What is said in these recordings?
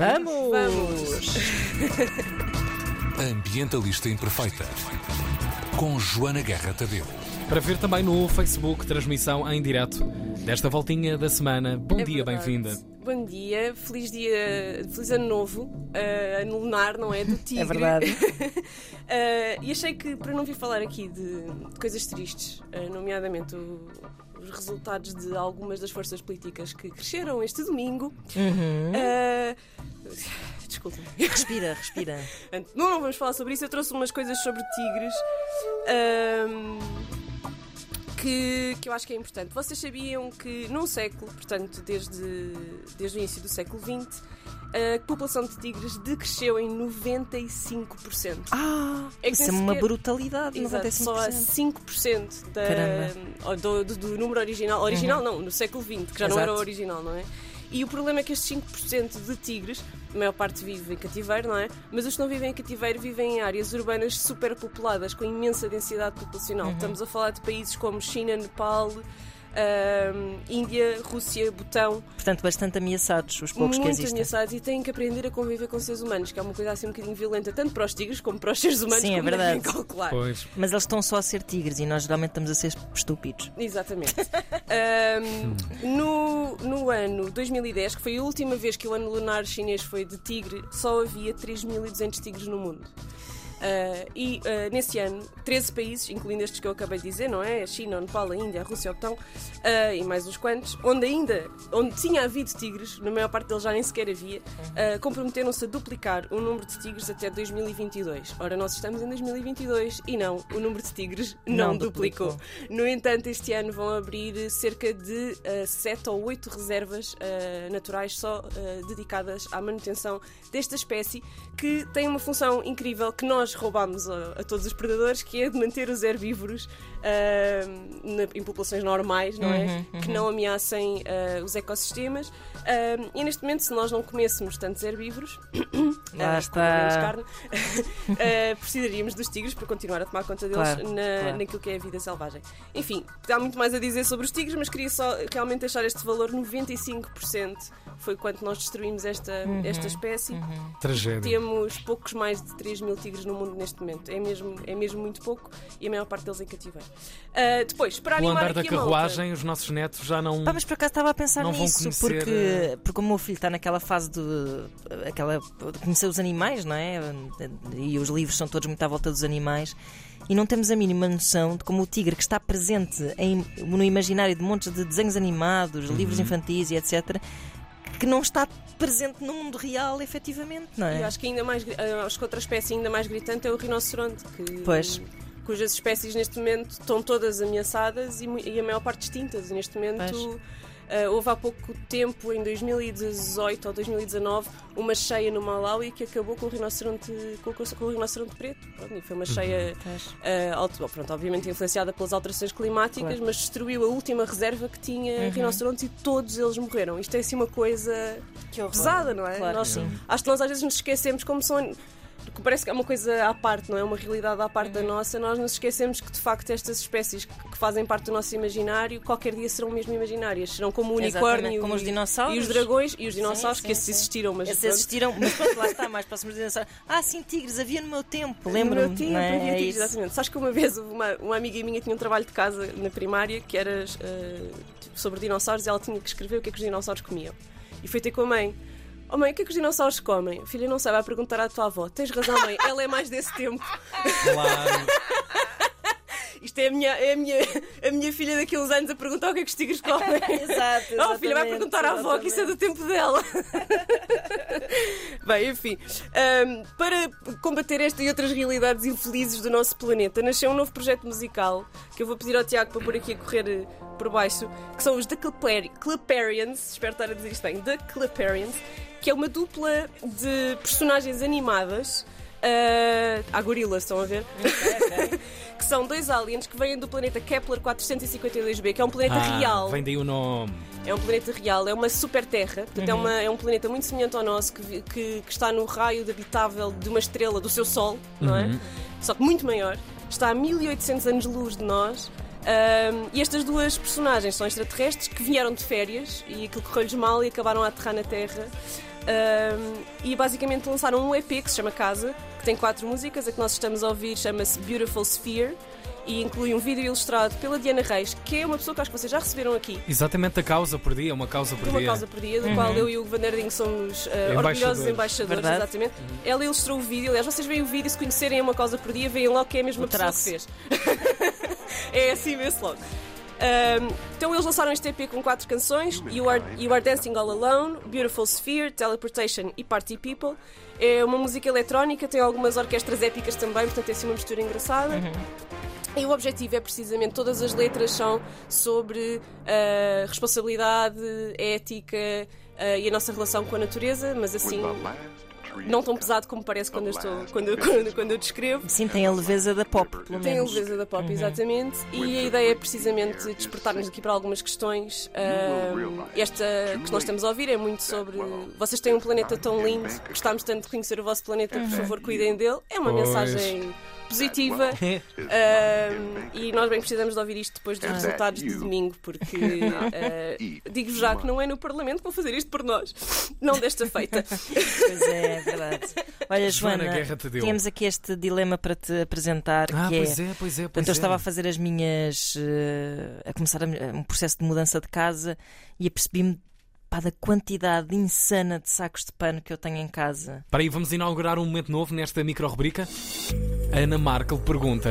Vamos! Vamos! Ambientalista Imperfeita. Com Joana Guerra Tadeu. Para ver também no Facebook, transmissão em direto desta voltinha da semana. Bom É dia, bem-vinda. Bom dia, feliz dia, feliz ano novo, uh, ano lunar, não é? Do tigre. É verdade. Uh, e achei que, para não vir falar aqui de, de coisas tristes, uh, nomeadamente o- os resultados de algumas das forças políticas que cresceram este domingo. Uhum. uh, Desculpa. Respira, respira. Não, não vamos falar sobre isso. Eu trouxe umas coisas sobre tigres ahm, que, que eu acho que é importante. Vocês sabiam que num século, portanto, desde, desde o início do século XX, a população de tigres decresceu em 95%. Ah, É isso é uma sequer- brutalidade, Exato, 95%. só há 5% da, do, do- do número original. Original não, no século XX, que já não Exato. era o original, não é? E o problema é que estes 5% de tigres, a maior parte vive em cativeiro, não é? Mas os que não vivem em cativeiro vivem em áreas urbanas superpopuladas, com imensa densidade populacional. Uhum. Estamos a falar de países como China, Nepal, ahm, Índia, Rússia, Butão, Portanto, bastante ameaçados os poucos que muito existem. ameaçados e têm que aprender a conviver com seres humanos, que é uma coisa assim um bocadinho violenta, tanto para os tigres como para os seres humanos, Sim, é verdade. calcular. Pois. Mas eles estão só a ser tigres e nós geralmente estamos a ser estúpidos. Exatamente. Ahm, no, no ano 2010, que foi a última vez que o ano lunar chinês foi de tigre, só havia 3.200 tigres no mundo. Ah, e ah, nesse ano, 13 países, incluindo estes que eu acabei de dizer, não é? A China, o Nepal, a Índia, a Rússia, o Butão ah, e mais uns quantos, onde ainda, onde tinha havido tigres, na maior parte deles já nem sequer havia, ah, comprometeram-se a duplicar o número de tigres até 2022. Ora, nós estamos em 2022 e não, o número de tigres não, Não duplicou. duplicou. No entanto, este ano vão abrir cerca de 7 ou 8 reservas naturais só dedicadas à manutenção desta espécie, que tem uma função incrível que nós roubamos a, a todos os predadores, que é de manter os herbívoros ah, na- em populações normais, não é? Uhum, Que não ameacem ah, os ecossistemas. Ah, e neste momento, se nós não comêssemos tantos herbívoros, Lá está. precisaríamos dos tigres para continuar a tomar conta deles Claro, na, claro. naquilo que é a vida selvagem. Enfim, há muito mais a dizer sobre os tigres, mas queria só realmente deixar este valor: 95% foi quanto nós destruímos esta, Uhum, esta espécie. Tragédia. Temos poucos mais de 3 mil tigres no mundo neste momento. É mesmo, é mesmo muito pouco e a maior parte deles em cativeiro. Ah, depois, para O animar andar da carruagem, os nossos netos já não. Pá, mas por acaso estava a pensar Não vão nisso, conhecer, porque, eh, porque o meu filho está naquela fase de, aquela, de conhecer os animais, não é? E os livros são todos muito à volta dos animais. E não temos a mínima noção de como o tigre, que está presente em- no imaginário de montes de desenhos animados, livros Uhum. infantis e etc., que não está presente no mundo real, efetivamente, não é? acho que ainda mais, acho que outra espécie ainda mais gritante é o rinoceronte, que, Pois. cujas espécies neste momento estão todas ameaçadas e, e a maior parte extintas. E neste momento ah, houve há pouco tempo, em 2018 ou 2019, uma cheia no Malawi que acabou com o rinoceronte, com, o- com o rinoceronte preto. Pronto, e foi uma cheia Pois. ah, alto- pronto, obviamente influenciada pelas alterações climáticas, Claro. mas destruiu a última reserva que tinha Uhum. rinocerontes e todos eles morreram. Isto é assim uma coisa pesada, não é? Claro, Nós-. Acho que nós às vezes nos esquecemos como são. Que Parece que é uma coisa à parte, não é? Uma realidade à parte Uhum. da nossa. Nós nos esquecemos que, de facto, estas espécies que que fazem parte do nosso imaginário, qualquer dia serão mesmo imaginárias. Serão como o unicórnio como os e- dinossauros. e os dragões e os dinossauros, Sim, que sim, esses sim. existiram, mas Esses existiram, mas pronto, lá está, mais próximos de dinossauros. Ah, sim, tigres, havia no meu tempo, No meu lembro-me. tempo, é? havia É tigres, exatamente. Sabes que uma vez uma, uma amiga minha tinha um trabalho de casa na primária que era eh, sobre dinossauros e ela tinha que escrever o que é que os dinossauros comiam. E foi ter com a mãe. Oh mãe, o que é que os dinossauros comem? Filha, não sei, vai perguntar à tua avó. Tens razão, mãe, ela é mais desse tempo. Claro. Isto é a minha, é a minha, a minha filha daqui a uns anos a perguntar o que é que os tigres comem. Exato, Oh, filha, vai perguntar à avó que isso é do tempo dela. Bem, enfim. ahm, para combater esta e outras realidades infelizes do nosso planeta, nasceu um novo projeto musical que eu vou pedir ao Tiago para pôr aqui a correr eh, por baixo, que são os The Clipperians, espero estar a dizer isto bem, The Clipperians, que é uma dupla de personagens animadas. ah, há gorilas, estão a ver? que são dois aliens que vêm do planeta Kepler 452b, que é um planeta Ah, real. Vem daí o nome. É um planeta real, é uma super terra, portanto é, uma- é um planeta muito semelhante ao nosso, que, que- que está no raio de habitável de uma estrela do seu Sol, não é? Só que muito maior. Está a 1800 anos-luz de nós. ahm, e estas duas personagens são extraterrestres que vieram de férias e aquilo correu-lhes mal e acabaram a aterrar na Terra. Um, e basicamente lançaram um EP que se chama Casa, que tem quatro músicas. A que nós estamos a ouvir chama-se Beautiful Sphere e inclui um vídeo ilustrado pela Diana Reis, que é uma pessoa que acho que vocês já receberam aqui. Exatamente a causa por dia, uma causa por uma dia. causa por dia, do qual eu e o Vanderding somos uh, orgulhosos embaixadores, Verdade. exatamente. Ela ilustrou o vídeo, aliás, vocês veem o vídeo, se conhecerem uma causa por dia, veem logo que é a mesma O pessoa que fez. é assim mesmo logo. Um, então eles lançaram este EP com quatro canções: you are, you are Dancing All Alone, Beautiful Sphere, Teleportation e Party People. É uma música eletrónica, tem algumas orquestras épicas também, portanto é assim uma mistura engraçada. E o objetivo é precisamente, todas as letras são sobre uh, responsabilidade, ética uh, e a nossa relação com a natureza, mas assim não tão pesado como parece quando eu, estou, quando, eu- quando, quando eu descrevo. Sim, tem a leveza da pop, pelo Tem a menos. leveza da pop, exatamente. E a ideia é precisamente despertar-nos aqui para algumas questões. Ahm, esta que nós estamos a ouvir é muito sobre. Vocês têm um planeta tão lindo, gostamos tanto de conhecer o vosso planeta, por favor, cuidem dele. É uma Pois. mensagem positiva. Ahm, e nós bem precisamos de ouvir isto depois dos resultados de domingo, porque ah, digo-vos já que não é no Parlamento que vou fazer isto por nós, não desta feita. Pois é, é verdade. Olha, Joana Joana, tínhamos aqui este dilema para te apresentar, Ah, que é... pois é, pois é, pois Portanto, eu é. estava a fazer as minhas. eh, a começar a- um processo de mudança de casa e apercebi-me pá, da quantidade insana de sacos de pano que eu tenho em casa. Para aí, vamos inaugurar um momento novo nesta micro-rubrica. Ana Markel pergunta.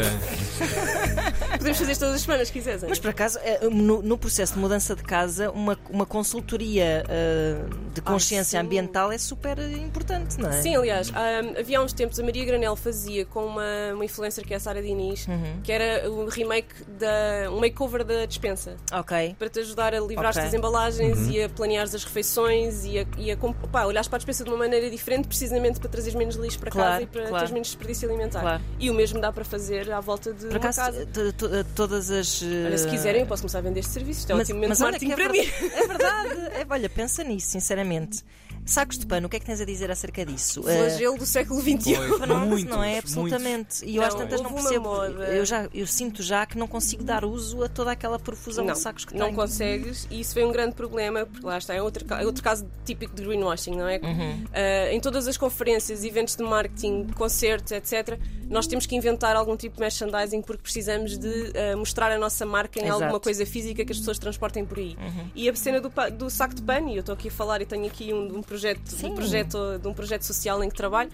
Podemos fazer todas as semanas, se quiseres. Mas por acaso, eh, no, no processo de mudança de casa, uma, uma consultoria eh, de consciência sim. ambiental é super importante, não é? Sim, aliás, há- havia há uns tempos a Maria Granel fazia com uma, uma influencer que é a Sara Diniz, Uhum. que era o remake da. um makeover da dispensa. Ok. Para te ajudar a livrar-te Ok. das embalagens e a planeares as refeições e a, e a pá, olhares para a dispensa de uma maneira diferente, precisamente para trazeres menos lixo para Claro, casa e para claro. teres menos desperdício alimentar. Claro. E o mesmo dá para fazer à volta de Por uma acaso, casa. To- to- todas as. eh, Olha, se quiserem, eu posso começar a vender este serviço. Isto é um ótimo olha marketing é para mim. ver- É verdade. É, olha, pensa nisso, sinceramente. Sacos de pano, o que é que tens a dizer acerca disso? Eh, Flagelo do século XXI. Pois, Não, muitos, não é muitos. absolutamente. E eu Não, às tantas não percebo. Eu, já, eu sinto já que não consigo dar uso a toda aquela profusão Não, de sacos que não tenho. consegues e isso foi um grande problema, porque lá está, é outro, é outro caso típico de greenwashing, não é? Uhum. Ah, em todas as conferências, eventos de marketing, concertos, etc., nós temos que inventar algum tipo de merchandising porque precisamos de ah, mostrar a nossa marca em Exato. Uhum. alguma coisa física que as pessoas transportem por aí. E a cena do, do saco de pano, e eu estou aqui a falar e tenho aqui um, um projeto, Sim. um projeto, de um projeto social em que trabalho.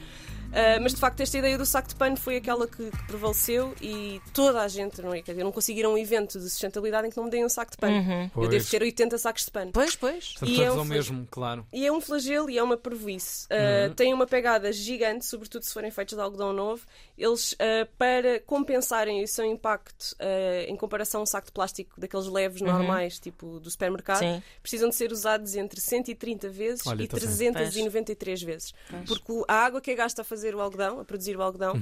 Uh, mas de facto esta ideia do saco de pano foi aquela que, que prevaleceu e toda a gente, não é? Quer dizer, eu não consegui ir a um evento de sustentabilidade em que não me deem um saco de pano. Eu Pois. devo ter 80 sacos de pano. Pois, pois. Estão E é um mesmo, claro. E é um flagelo e é uma parvoíce. Uh, Tem uma pegada gigante, sobretudo se forem feitos de algodão novo. Eles, uh, para compensarem o seu impacto uh, em comparação a um saco de plástico daqueles leves normais, tipo do supermercado, Sim. precisam de ser usados entre 130 vezes Olha, e tá certo. 393 vezes. Porque o- a água que é gasta a fazer o algodão, a produzir o algodão,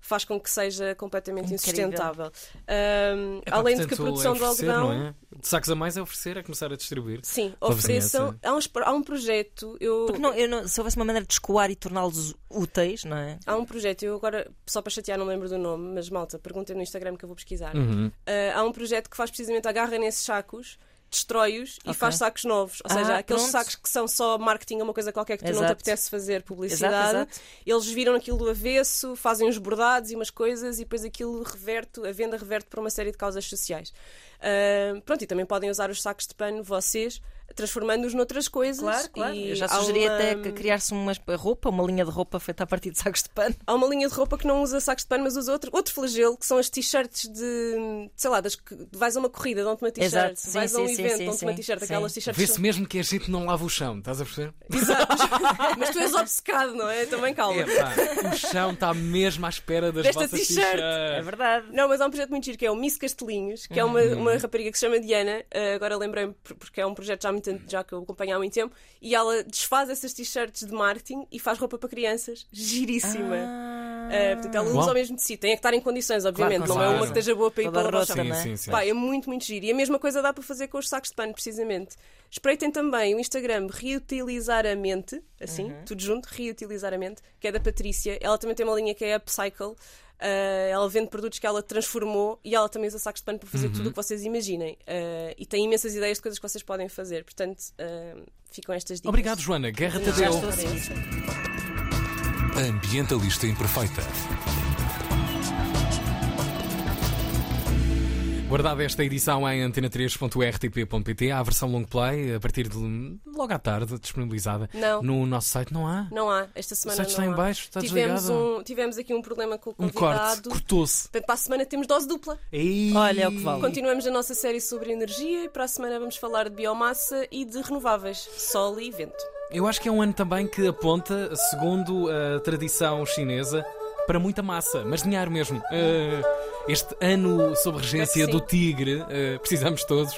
faz com que seja completamente Incrível. insustentável. Um, Epá, além de que a portanto, produção é do oferecer, algodão. Não é? De sacos a mais é oferecer, é começar a distribuir. Sim, ofereçam. vizinhança. Há, uns- há um projeto. Eu, Porque não, eu não- se houvesse uma maneira de escoar e torná-los úteis, não é? Há um projeto, eu agora, só para chatear, não lembro do nome, mas malta, perguntem no Instagram que eu vou pesquisar. Uhum. Ah, há um projeto que faz precisamente agarra nesses sacos, destrói-os e Ok. faz sacos novos. Ou Ah, seja, aqueles pronto. sacos que são só marketing, uma coisa qualquer que tu não te Exato. apetece fazer publicidade. Exato, exato. Eles viram aquilo do avesso, fazem uns bordados e umas coisas e depois aquilo reverte, a venda reverte para uma série de causas sociais. Ah, pronto, e também podem usar os sacos de pano, vocês, transformando-os noutras coisas. Claro, claro. E Eu já há sugeria uma- até que criar-se uma roupa, uma linha de roupa feita a partir de sacos de pano. Há uma linha de roupa que não usa sacos de pano, mas usa outro, outro flagelo, que são as t-shirts de. sei lá, das que vais a uma corrida, dão-te uma t-shirt. Exato, sim, vais a um sim, evento, dão-te uma t-shirt, aquelas t-shirts. Vê-se mesmo que a gente não lava o chão, estás a perceber? Exato. mas tu és obcecado, não é? Também calma. Epá, o chão está mesmo à espera das Desta vossas t-shirt. t-shirts. É verdade. Não, mas há um projeto muito giro que é o Miss Castelinhos, que é uma, Uhum. uma rapariga que se chama Diana. uh, agora lembrei-me por- porque é um projeto já, muito, já que eu acompanho há muito tempo. E ela desfaz essas t-shirts de marketing e faz roupa para crianças. Giríssima. Ah. Uh, portanto, ela usa ao mesmo tecido. Tem é que estar em condições, obviamente. com não é uma que esteja boa para ir Toda para a é? Sim, sim, sim. Pá, é muito, muito giro. E a mesma coisa dá para fazer com os sacos de pano, precisamente. Espreitem também o Instagram Reutilizar a Mente, assim, Uhum. tudo junto, Reutilizar a Mente, que é da Patrícia. Ela também tem uma linha que é Upcycle. Uh, ela vende produtos que ela transformou e ela também usa sacos de pano para fazer tudo o que vocês imaginem. Uh, e tem imensas ideias de coisas que vocês podem fazer. Portanto, uh, ficam estas dicas. Obrigado, Joana. Guerra Tadeu. Ambientalista Imperfeita. Guardada esta edição em antena3.rtp.pt, há a versão long play, a partir de logo à tarde, disponibilizada Não. no nosso site. Não há? Não há, esta semana O site não está em há. baixo, está tivemos, desligado. um, tivemos aqui um problema com o Um corte, convidado. cortou-se. Portanto, para a semana temos dose dupla. Ei. Olha, é o que vale. Continuamos a nossa série sobre energia e para a semana vamos falar de biomassa e de renováveis, sol e vento. Eu acho que é um ano também que aponta, segundo a tradição chinesa, para muita massa, mas dinheiro mesmo. Eh, este ano sob regência do tigre, eh, precisamos todos